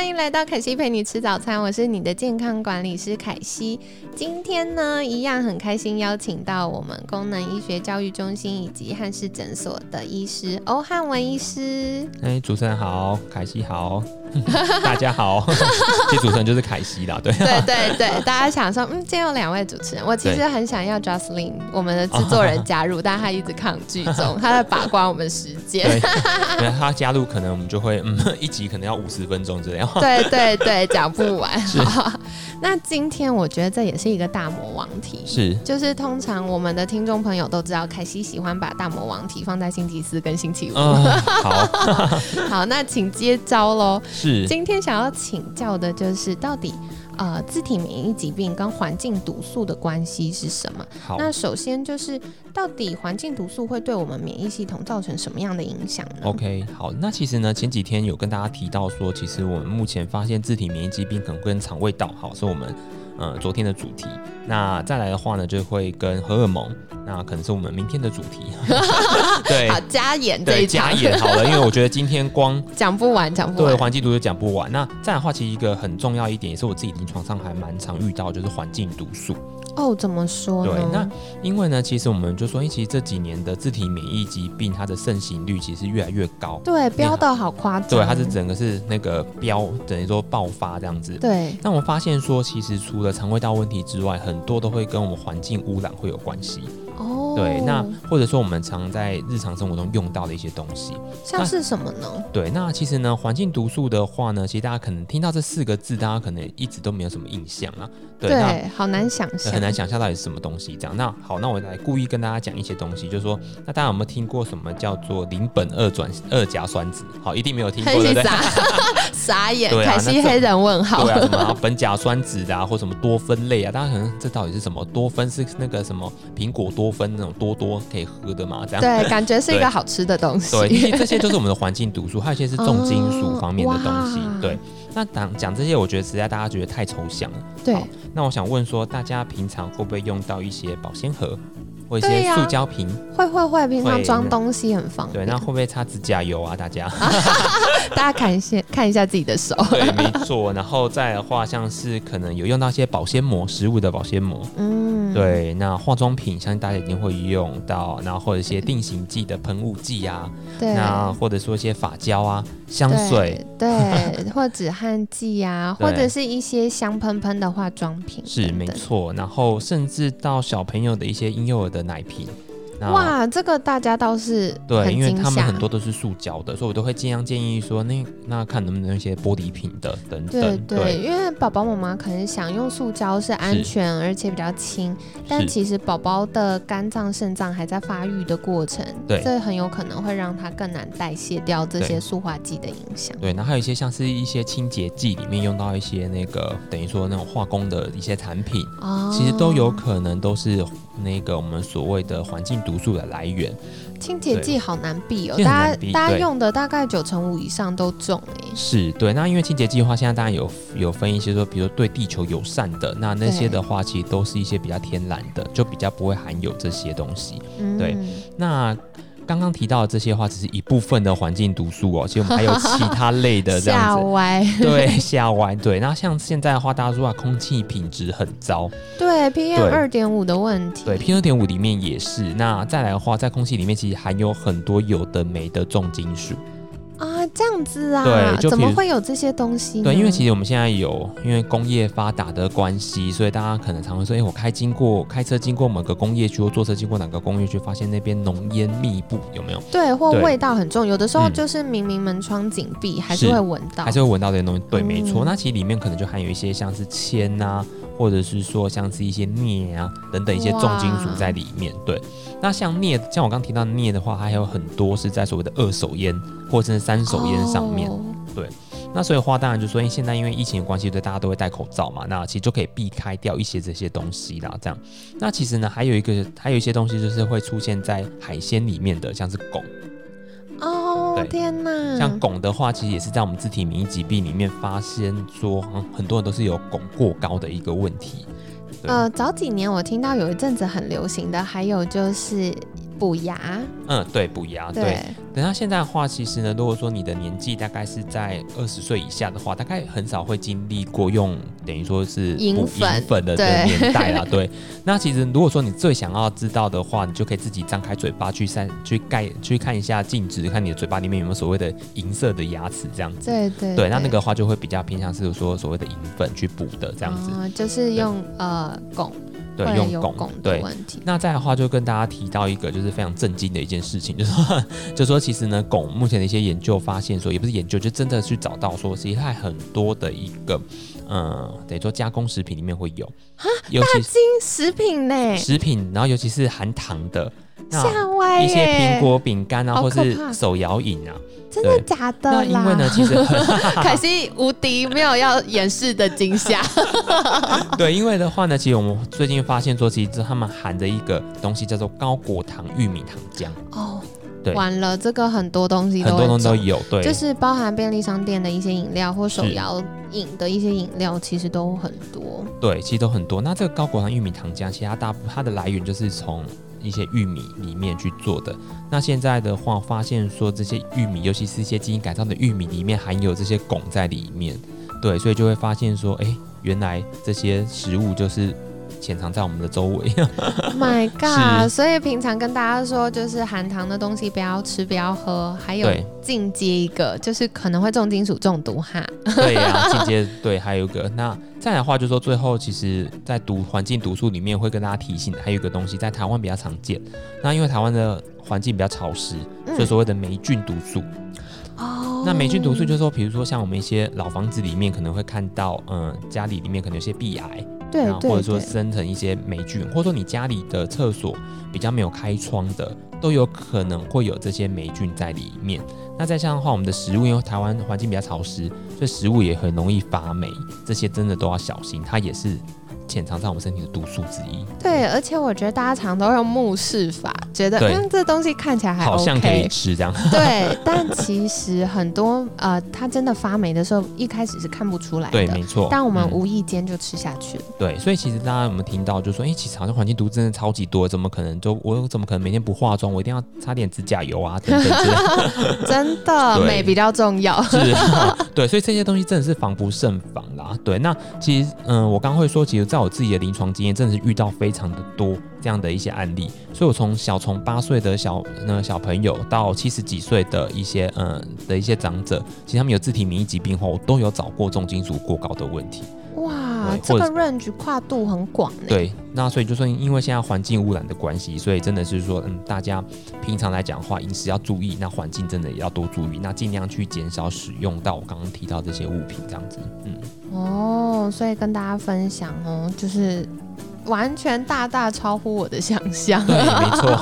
欢迎来到凯西陪你吃早餐，我是你的健康管理师凯西。今天呢，一样很开心邀请到我们功能医学教育中心以及汉氏诊所的医师欧汉文医师。哎，主持人好，凯西好，大家好。其实主持人就是凯西啦，对。对对对，大家想说，嗯，今天有两位主持人，我其实很想要 Jocelyn 我们的制作人加入，但他一直抗拒中，他在把关我们时间。对，他加入可能我们就会，嗯，一集可能要五十分钟这样。对对对，讲不完。好，那今天我觉得这也是一个大魔王题，是，就是通常我们的听众朋友都知道，凯西喜欢把大魔王题放在星期四跟星期五。好，好，那请接招喽。是，今天想要请教的就是到底。呃，自体免疫疾病跟环境毒素的关系是什么？好，那首先就是到底环境毒素会对我们免疫系统造成什么样的影响呢？OK，好，那其实呢，前几天有跟大家提到说，其实我们目前发现自体免疫疾病可能跟肠胃道，好，是我们。嗯，昨天的主题，那再来的话呢，就会跟荷尔蒙，那可能是我们明天的主题。对，好加演对加演好了，因为我觉得今天光 讲不完，讲不完，对环境毒就讲不完。那再的话，其实一个很重要一点，也是我自己临床上还蛮常遇到，就是环境毒素。哦，怎么说呢？对，那因为呢，其实我们就说，其实这几年的自体免疫疾病，它的盛行率其实越来越高。对，飙到好夸张。对，它是整个是那个飙，等于说爆发这样子。对。那我们发现说，其实除了肠胃道问题之外，很多都会跟我们环境污染会有关系。哦。对，那或者说我们常在日常生活中用到的一些东西，像是什么呢？对，那其实呢，环境毒素的话呢，其实大家可能听到这四个字，大家可能一直都没有什么印象啊。对，好难想象，很难想象到底是什么东西。这样，那好，那我来故意跟大家讲一些东西，就是说，那大家有没有听过什么叫做邻苯二转二甲酸酯？好，一定没有听过，对不对？傻眼，凯西黑人问号。对啊，什么苯甲酸酯啊，或什么多酚类啊？大家可能这到底是什么？多酚是那个什么苹果多酚那种多多可以喝的嘛？这样对，感觉是一个好吃的东西。对，因为这些就是我们的环境毒素，还有一些是重金属方面的东西。对，那讲讲这些，我觉得实在大家觉得太抽象了。对。那我想问说，大家平常会不会用到一些保鲜盒或一些塑胶瓶？会会会，平常装东西很方便。对，那会不会擦指甲油啊？大家，大家看一下看一下自己的手。对，没错。然后再的话，像是可能有用到一些保鲜膜，食物的保鲜膜。嗯，对。那化妆品，相信大家一定会用到。然后或者一些定型剂的喷雾剂啊，对。那或者说一些发胶啊。香水，对，或止汗剂啊，或者是一些香喷喷的化妆品，是没错。然后甚至到小朋友的一些婴幼儿的奶瓶。哇，这个大家倒是对，因为他们很多都是塑胶的，所以我都会尽量建议说，那那看能不能一些玻璃瓶的等等。对对，因为宝宝妈妈可能想用塑胶是安全而且比较轻，但其实宝宝的肝脏、肾脏还在发育的过程，对，这很有可能会让他更难代谢掉这些塑化剂的影响。对，那还有一些像是一些清洁剂里面用到一些那个等于说那种化工的一些产品，哦，其实都有可能都是那个我们所谓的环境毒素的来源，清洁剂好难避哦，大家大家用的大概九成五以上都中哎，是对。那因为清洁剂的话，现在当然有有分一些说，比如说对地球友善的，那那些的话其实都是一些比较天然的，就比较不会含有这些东西。对，那。刚刚提到的这些话，只是一部分的环境毒素哦，其实我们还有其他类的 这样子。歪，对，下歪，对。那像现在的话，大家说啊，空气品质很糟，对，PM 二点五的问题，对，PM 二点五里面也是。那再来的话，在空气里面其实含有很多有的没的重金属。啊，这样子啊，对，怎么会有这些东西？对，因为其实我们现在有，因为工业发达的关系，所以大家可能常会说，哎，我开经过开车经过某个工业区，或坐车经过哪个工业区，发现那边浓烟密布，有没有？对，或味道很重，有的时候就是明明门窗紧闭，还是会闻到，还是会闻到这些东西。对，没错。那其实里面可能就含有一些像是铅啊。或者是说像是一些镍啊等等一些重金属在里面，对。那像镍，像我刚提到镍的话，它还有很多是在所谓的二手烟或者是三手烟上面，对。那所以话当然就说，因为现在因为疫情的关系，对大家都会戴口罩嘛，那其实就可以避开掉一些这些东西啦。这样，那其实呢，还有一个还有一些东西就是会出现在海鲜里面的，像是汞。哦，天哪！像汞的话，其实也是在我们自体免疫疾病里面发现说，很多人都是有汞过高的一个问题。呃，早几年我听到有一阵子很流行的，还有就是补牙。嗯，对，补牙。对。等到现在的话，其实呢，如果说你的年纪大概是在二十岁以下的话，大概很少会经历过用等于说是补银粉的年代啦。对。那其实如果说你最想要知道的话，你就可以自己张开嘴巴去散去盖去看一下镜子，看你的嘴巴里面有没有所谓的银色的牙齿这样子。对对。对，那那个话就会比较偏向是说所谓的银粉去补的这样子。就是用呃汞。对，用汞对。那再的话，就跟大家提到一个就是非常震惊的一件事情，就是说，就说其实呢，汞目前的一些研究发现说，也不是研究，就真的去找到说，其实它很多的一个，嗯，等于说加工食品里面会有。啊，大金食品呢，食品，然后尤其是含糖的，吓歪一些苹果饼干啊，或是手摇饮啊。真的假的那因为呢，其实 凯西无敌，没有要掩饰的惊吓。对，因为的话呢，其实我们最近发现说，其实他们含的一个东西叫做高果糖玉米糖浆。哦，对，完了，这个很多东西很多东西都有，对，就是包含便利商店的一些饮料或手摇饮的一些饮料，其实都很多。对，其实都很多。那这个高果糖玉米糖浆，其实它大它的来源就是从。一些玉米里面去做的，那现在的话发现说这些玉米，尤其是一些基因改造的玉米里面含有这些汞在里面，对，所以就会发现说，哎，原来这些食物就是。潜藏在我们的周围。My God！所以平常跟大家说，就是含糖的东西不要吃，不要喝。还有进阶一个，就是可能会重金属中毒哈。对呀，进阶对，还有一个。那再来的话，就是说最后，其实在毒环境毒素里面会跟大家提醒，还有一个东西在台湾比较常见。那因为台湾的环境比较潮湿，所以所谓的霉菌毒素。哦。那霉菌毒素就是说，比如说像我们一些老房子里面可能会看到，嗯，家里里面可能有些壁癌。对，或者说生成一些霉菌，或者说你家里的厕所比较没有开窗的，都有可能会有这些霉菌在里面。那再像的话，我们的食物因为台湾环境比较潮湿，所以食物也很容易发霉，这些真的都要小心，它也是。潜藏在我们身体的毒素之一。对，而且我觉得大家常都用目视法，觉得嗯这东西看起来还好像可以吃这样。对，但其实很多呃，它真的发霉的时候，一开始是看不出来的。对，没错。但我们无意间就吃下去了。对，所以其实大家有没有听到，就说哎，其实好像环境毒真的超级多，怎么可能？就我怎么可能每天不化妆，我一定要擦点指甲油啊？等等 真的，美比较重要。是，对，所以这些东西真的是防不胜防啦。对，那其实嗯，我刚会说，其实在我自己的临床经验，真的是遇到非常的多这样的一些案例，所以我从小从八岁的小那小朋友到七十几岁的一些嗯的一些长者，其实他们有自体免疫疾病后，我都有找过重金属过高的问题。哇，这个 range 跨度很广。对，那所以就说，因为现在环境污染的关系，所以真的是说，嗯，大家平常来讲的话，饮食要注意，那环境真的也要多注意，那尽量去减少使用到我刚刚提到这些物品，这样子，嗯。哦，所以跟大家分享哦，就是完全大大超乎我的想象。对，没错。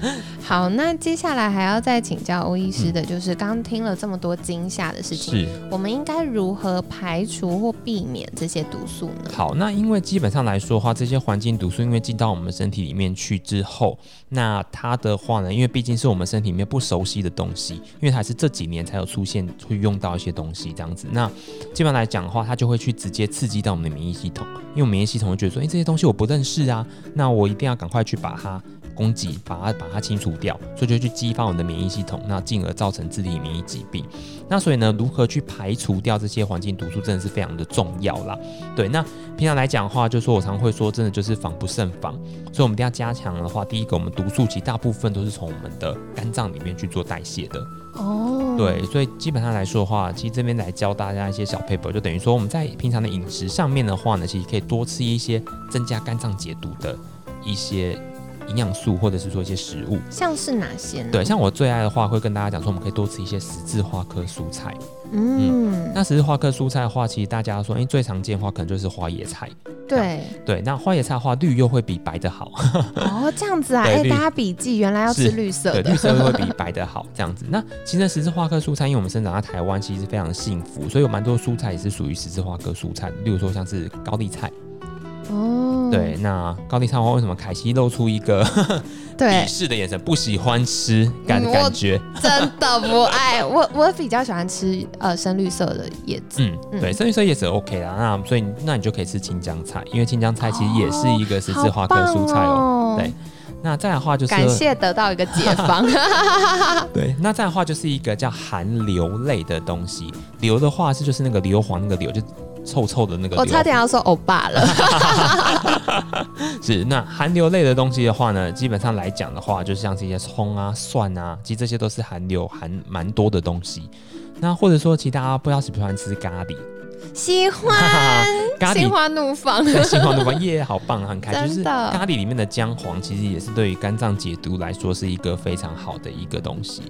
好，那接下来还要再请教欧医师的，就是刚刚听了这么多惊吓的事情，我们应该如何排除或避免这些毒素呢？好，那因为基本上来说的话，这些环境毒素因为进到我们身体里面去之后，那它的话呢，因为毕竟是我们身体里面不熟悉的东西，因为它是这几年才有出现会用到一些东西这样子，那基本上来讲的话，它就会去直接刺激到我们的免疫系统，因为免疫系统会觉得说，哎，这些东西我不认识啊，那我一定要赶快去把它。攻击，把它把它清除掉，所以就去激发我们的免疫系统，那进而造成自体免疫疾病。那所以呢，如何去排除掉这些环境毒素，真的是非常的重要啦。对，那平常来讲的话，就说我常会说，真的就是防不胜防。所以我们一定要加强的话，第一个，我们毒素其实大部分都是从我们的肝脏里面去做代谢的。哦，对，所以基本上来说的话，其实这边来教大家一些小 paper，就等于说我们在平常的饮食上面的话呢，其实可以多吃一些增加肝脏解毒的一些。营养素或者是说一些食物。像是哪些呢？对，像我最爱的话，会跟大家讲说，我们可以多吃一些十字花科蔬菜。嗯，那十字花科蔬菜的话，其实大家说，哎，最常见的话可能就是花椰菜。对对，那花椰菜的话，绿又会比白的好。哦，这样子啊，哎，大家笔记，原来要吃绿色的，绿色会比白的好，这样子。那其实十字花科蔬菜，因为我们生长在台湾，其实非常幸福，所以有蛮多蔬菜也是属于十字花科蔬菜，例如说像是高丽菜。哦，对，那高丽菜花为什么凯西露出一个 鄙视的眼神？不喜欢吃感感觉，真的不爱我，我比较喜欢吃呃深绿色的叶子。嗯，对，深绿色叶子 OK 啦。那所以那你就可以吃青江菜，因为青江菜其实也是一个十字花科蔬菜哦。对，那再的话就是感谢得到一个解放。对，那再的话就是一个叫含硫类的东西，硫的话是就是那个硫磺那个硫就。臭臭的那个，我差点要说欧巴了。是那含硫类的东西的话呢，基本上来讲的话，就是像这些葱啊、蒜啊，其实这些都是含硫含蛮多的东西。那或者说，其他不知道喜不喜欢吃咖喱。喜欢，心花怒放，心花怒放耶，好棒，很开心。就是咖喱里面的姜黄，其实也是对于肝脏解毒来说是一个非常好的一个东西。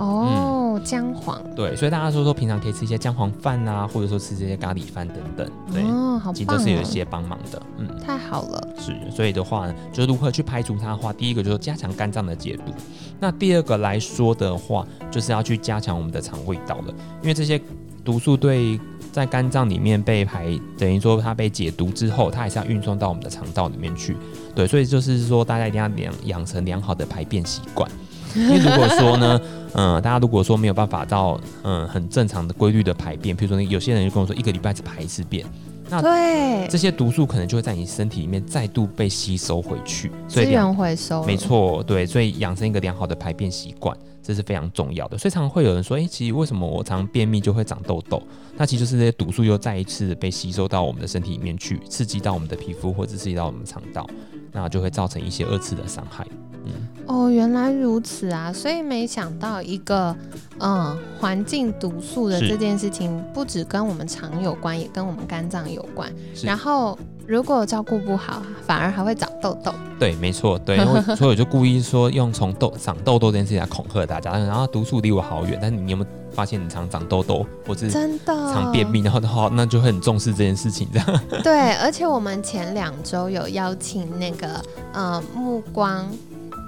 哦，姜黄，对，所以大家说说平常可以吃一些姜黄饭啊，或者说吃这些咖喱饭等等，对，好其实都是有一些帮忙的。嗯，太好了。是，所以的话，就是如何去排除它的话，第一个就是加强肝脏的解毒。那第二个来说的话，就是要去加强我们的肠胃道了，因为这些毒素对。在肝脏里面被排，等于说它被解毒之后，它还是要运送到我们的肠道里面去。对，所以就是说，大家一定要养养成良好的排便习惯。因为如果说呢，嗯，大家如果说没有办法到嗯很正常的规律的排便，比如说有些人就跟我说一个礼拜只排一次便，那对这些毒素可能就会在你身体里面再度被吸收回去。资源回收，没错，对，所以养成一个良好的排便习惯。这是非常重要的，所以常常会有人说：“哎，其实为什么我常便秘就会长痘痘？那其实就是这些毒素又再一次被吸收到我们的身体里面去，刺激到我们的皮肤或者刺激到我们肠道，那就会造成一些二次的伤害。”嗯，哦，原来如此啊！所以没想到一个嗯环境毒素的这件事情，不只跟我们肠有关，也跟我们肝脏有关。然后。如果照顾不好，反而还会长痘痘。对，没错，对，所以我就故意说用从痘长痘痘这件事情来恐吓大家。然后毒素离我好远，但是你有没有发现你常长痘痘，或是真的常便秘，然后的话，那就会很重视这件事情，这样。对，而且我们前两周有邀请那个呃目光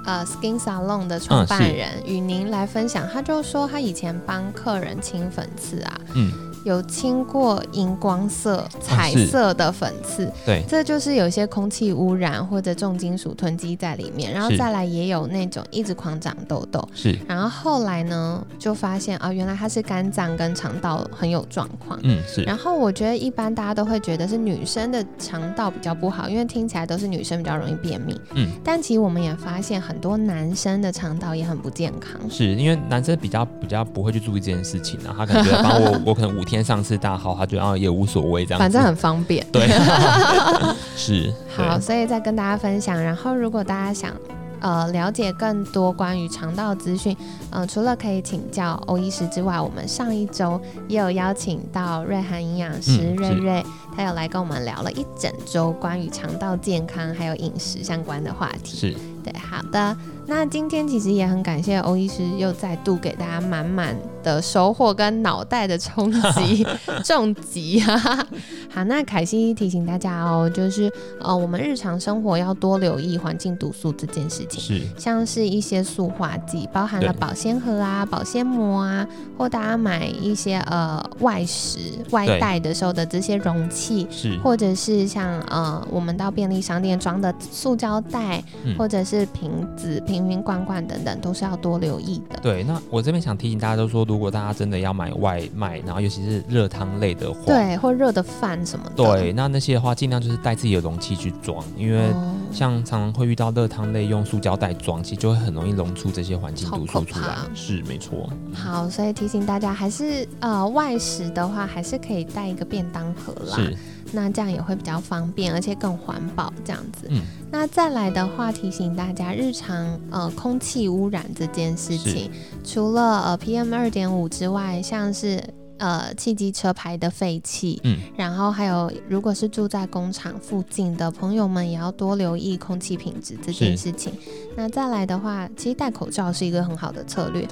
呃 Skin Salon 的创办人与您来分享，他就说他以前帮客人清粉刺啊，嗯。有清过荧光色、彩色的粉刺，对，这就是有些空气污染或者重金属囤积在里面，然后再来也有那种一直狂长痘痘，是，然后后来呢就发现啊，原来它是肝脏跟肠道很有状况，嗯，是，然后我觉得一般大家都会觉得是女生的肠道比较不好，因为听起来都是女生比较容易便秘，嗯，但其实我们也发现很多男生的肠道也很不健康，是因为男生比较比较不会去注意这件事情啊，他可能觉得 帮我我可能五天。天上次大号，他觉得也无所谓，这样反正很方便。对，是好，所以再跟大家分享。然后，如果大家想呃了解更多关于肠道资讯，嗯，除了可以请教欧医师之外，我们上一周也有邀请到瑞涵营养师瑞瑞，他有来跟我们聊了一整周关于肠道健康还有饮食相关的话题。是对，好的。那今天其实也很感谢欧医师又再度给大家满满的收获跟脑袋的冲击 重击哈。好，那凯西提醒大家哦，就是呃，我们日常生活要多留意环境毒素这件事情，是像是一些塑化剂，包含了保鲜盒啊、保鲜膜啊，或大家买一些呃外食外带的时候的这些容器，是或者是像呃我们到便利商店装的塑胶袋，或者是瓶子。瓶瓶罐罐等等都是要多留意的。对，那我这边想提醒大家，都说如果大家真的要买外卖，然后尤其是热汤类的话，对，或热的饭什么的，对，那那些的话尽量就是带自己的容器去装，因为像常常会遇到热汤类用塑胶袋装，其实就会很容易溶出这些环境毒素出来。是，没错。好，所以提醒大家，还是呃外食的话，还是可以带一个便当盒啦。是。那这样也会比较方便，而且更环保。这样子，嗯，那再来的话，提醒大家，日常呃空气污染这件事情，除了呃 PM 二点五之外，像是呃汽机车牌的废气，嗯，然后还有如果是住在工厂附近的朋友们，也要多留意空气品质这件事情。那再来的话，其实戴口罩是一个很好的策略，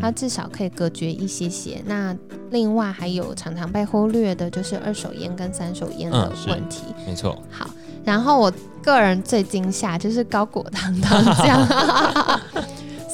它至少可以隔绝一些些。那另外还有常常被忽略的就是二手烟跟三手烟的问题，没错。好，然后我个人最惊吓就是高果糖糖浆。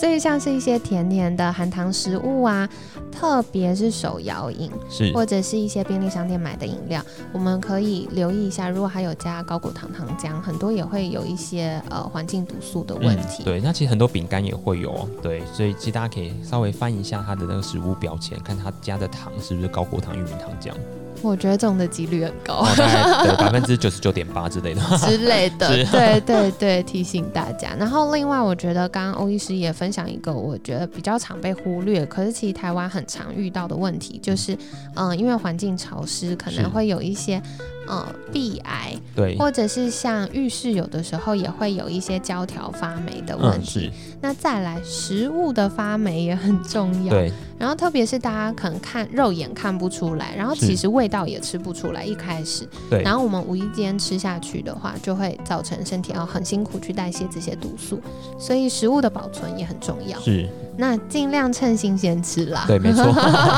所以像是一些甜甜的含糖食物啊，特别是手摇饮，是或者是一些便利商店买的饮料，我们可以留意一下，如果还有加高果糖糖浆，很多也会有一些呃环境毒素的问题。对，那其实很多饼干也会有，对，所以其实大家可以稍微翻一下它的那个食物标签，看它加的糖是不是高果糖玉米糖浆。我觉得这种的几率很高，对百分之九十九点八之类的之类的，对对对，提醒大家。然后另外，我觉得刚刚欧医师也分享一个，我觉得比较常被忽略，可是其实台湾很常遇到的问题，就是嗯，因为环境潮湿，可能会有一些。嗯，壁癌，对，或者是像浴室，有的时候也会有一些胶条发霉的问题。那再来，食物的发霉也很重要。对，然后特别是大家可能看肉眼看不出来，然后其实味道也吃不出来。一开始，对，然后我们无意间吃下去的话，就会造成身体要很辛苦去代谢这些毒素。所以食物的保存也很重要。是。那尽量趁新鲜吃啦。对，没错，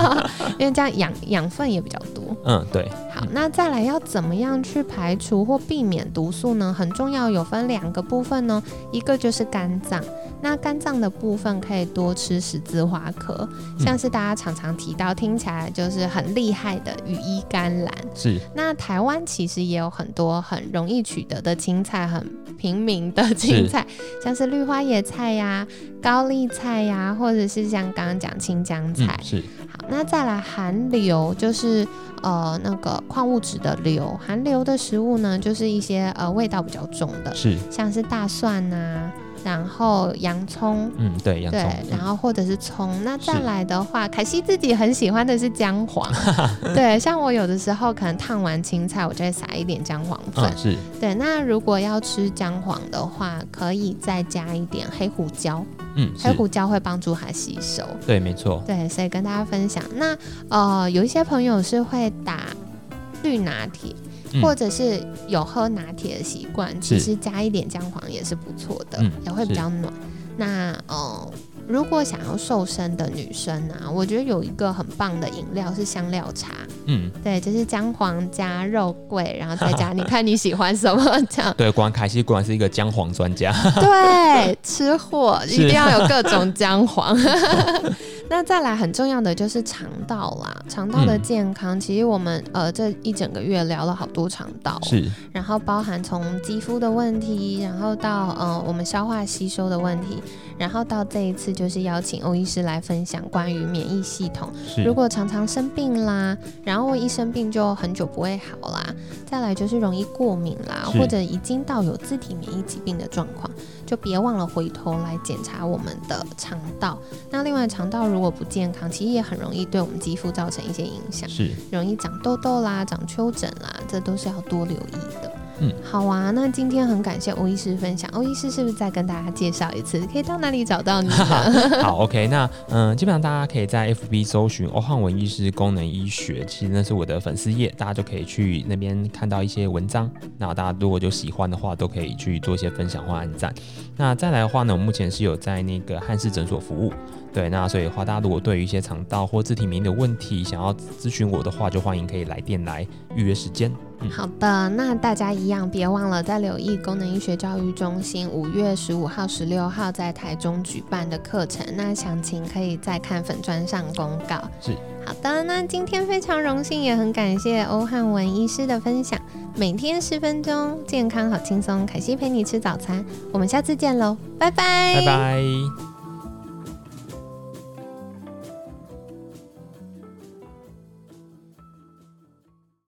因为这样养养分也比较多。嗯，对。好，那再来要怎么样去排除或避免毒素呢？很重要，有分两个部分呢，一个就是肝脏。那肝脏的部分可以多吃十字花科，像是大家常常提到，听起来就是很厉害的羽衣甘蓝。是。那台湾其实也有很多很容易取得的青菜，很平民的青菜，像是绿花野菜呀、高丽菜呀，或者是像刚刚讲青江菜。是。好，那再来含硫，就是呃那个矿物质的硫，含硫的食物呢，就是一些呃味道比较重的，是，像是大蒜呐。然后洋葱，嗯，对，洋葱，对，然后或者是葱。那再来的话，凯西自己很喜欢的是姜黄，对，像我有的时候可能烫完青菜，我就会撒一点姜黄粉，是，对。那如果要吃姜黄的话，可以再加一点黑胡椒，嗯，黑胡椒会帮助它吸收，对，没错，对，所以跟大家分享。那呃，有一些朋友是会打绿拿铁。或者是有喝拿铁的习惯，其实加一点姜黄也是不错的，也会比较暖。那呃，如果想要瘦身的女生啊，我觉得有一个很棒的饮料是香料茶。嗯，对，就是姜黄加肉桂，然后再加，你看你喜欢什么这样。对，果然凯西果然是一个姜黄专家。对，吃货一定要有各种姜黄。那再来很重要的就是肠道啦，肠道的健康，其实我们呃这一整个月聊了好多肠道，是，然后包含从肌肤的问题，然后到呃我们消化吸收的问题，然后到这一次就是邀请欧医师来分享关于免疫系统，如果常常生病啦，然后一生病就很久不会好啦，再来就是容易过敏啦，或者已经到有自体免疫疾病的状况。就别忘了回头来检查我们的肠道。那另外，肠道如果不健康，其实也很容易对我们肌肤造成一些影响，是容易长痘痘啦、长丘疹啦，这都是要多留意的。嗯，好啊，那今天很感谢欧医师分享。欧医师是不是再跟大家介绍一次，可以到哪里找到你？好，OK，那嗯，基本上大家可以在 FB 搜寻欧汉文医师功能医学，其实那是我的粉丝页，大家就可以去那边看到一些文章。那大家如果就喜欢的话，都可以去做一些分享或按赞。那再来的话呢，我目前是有在那个汉氏诊所服务。对，那所以的话，大家如果对于一些肠道或自体免疫的问题想要咨询我的话，就欢迎可以来电来预约时间。好的，那大家一样别忘了在留意功能医学教育中心五月十五号、十六号在台中举办的课程，那详情可以再看粉砖上公告。是，好的，那今天非常荣幸，也很感谢欧汉文医师的分享。每天十分钟，健康好轻松，凯西陪你吃早餐，我们下次见喽，拜拜，拜拜。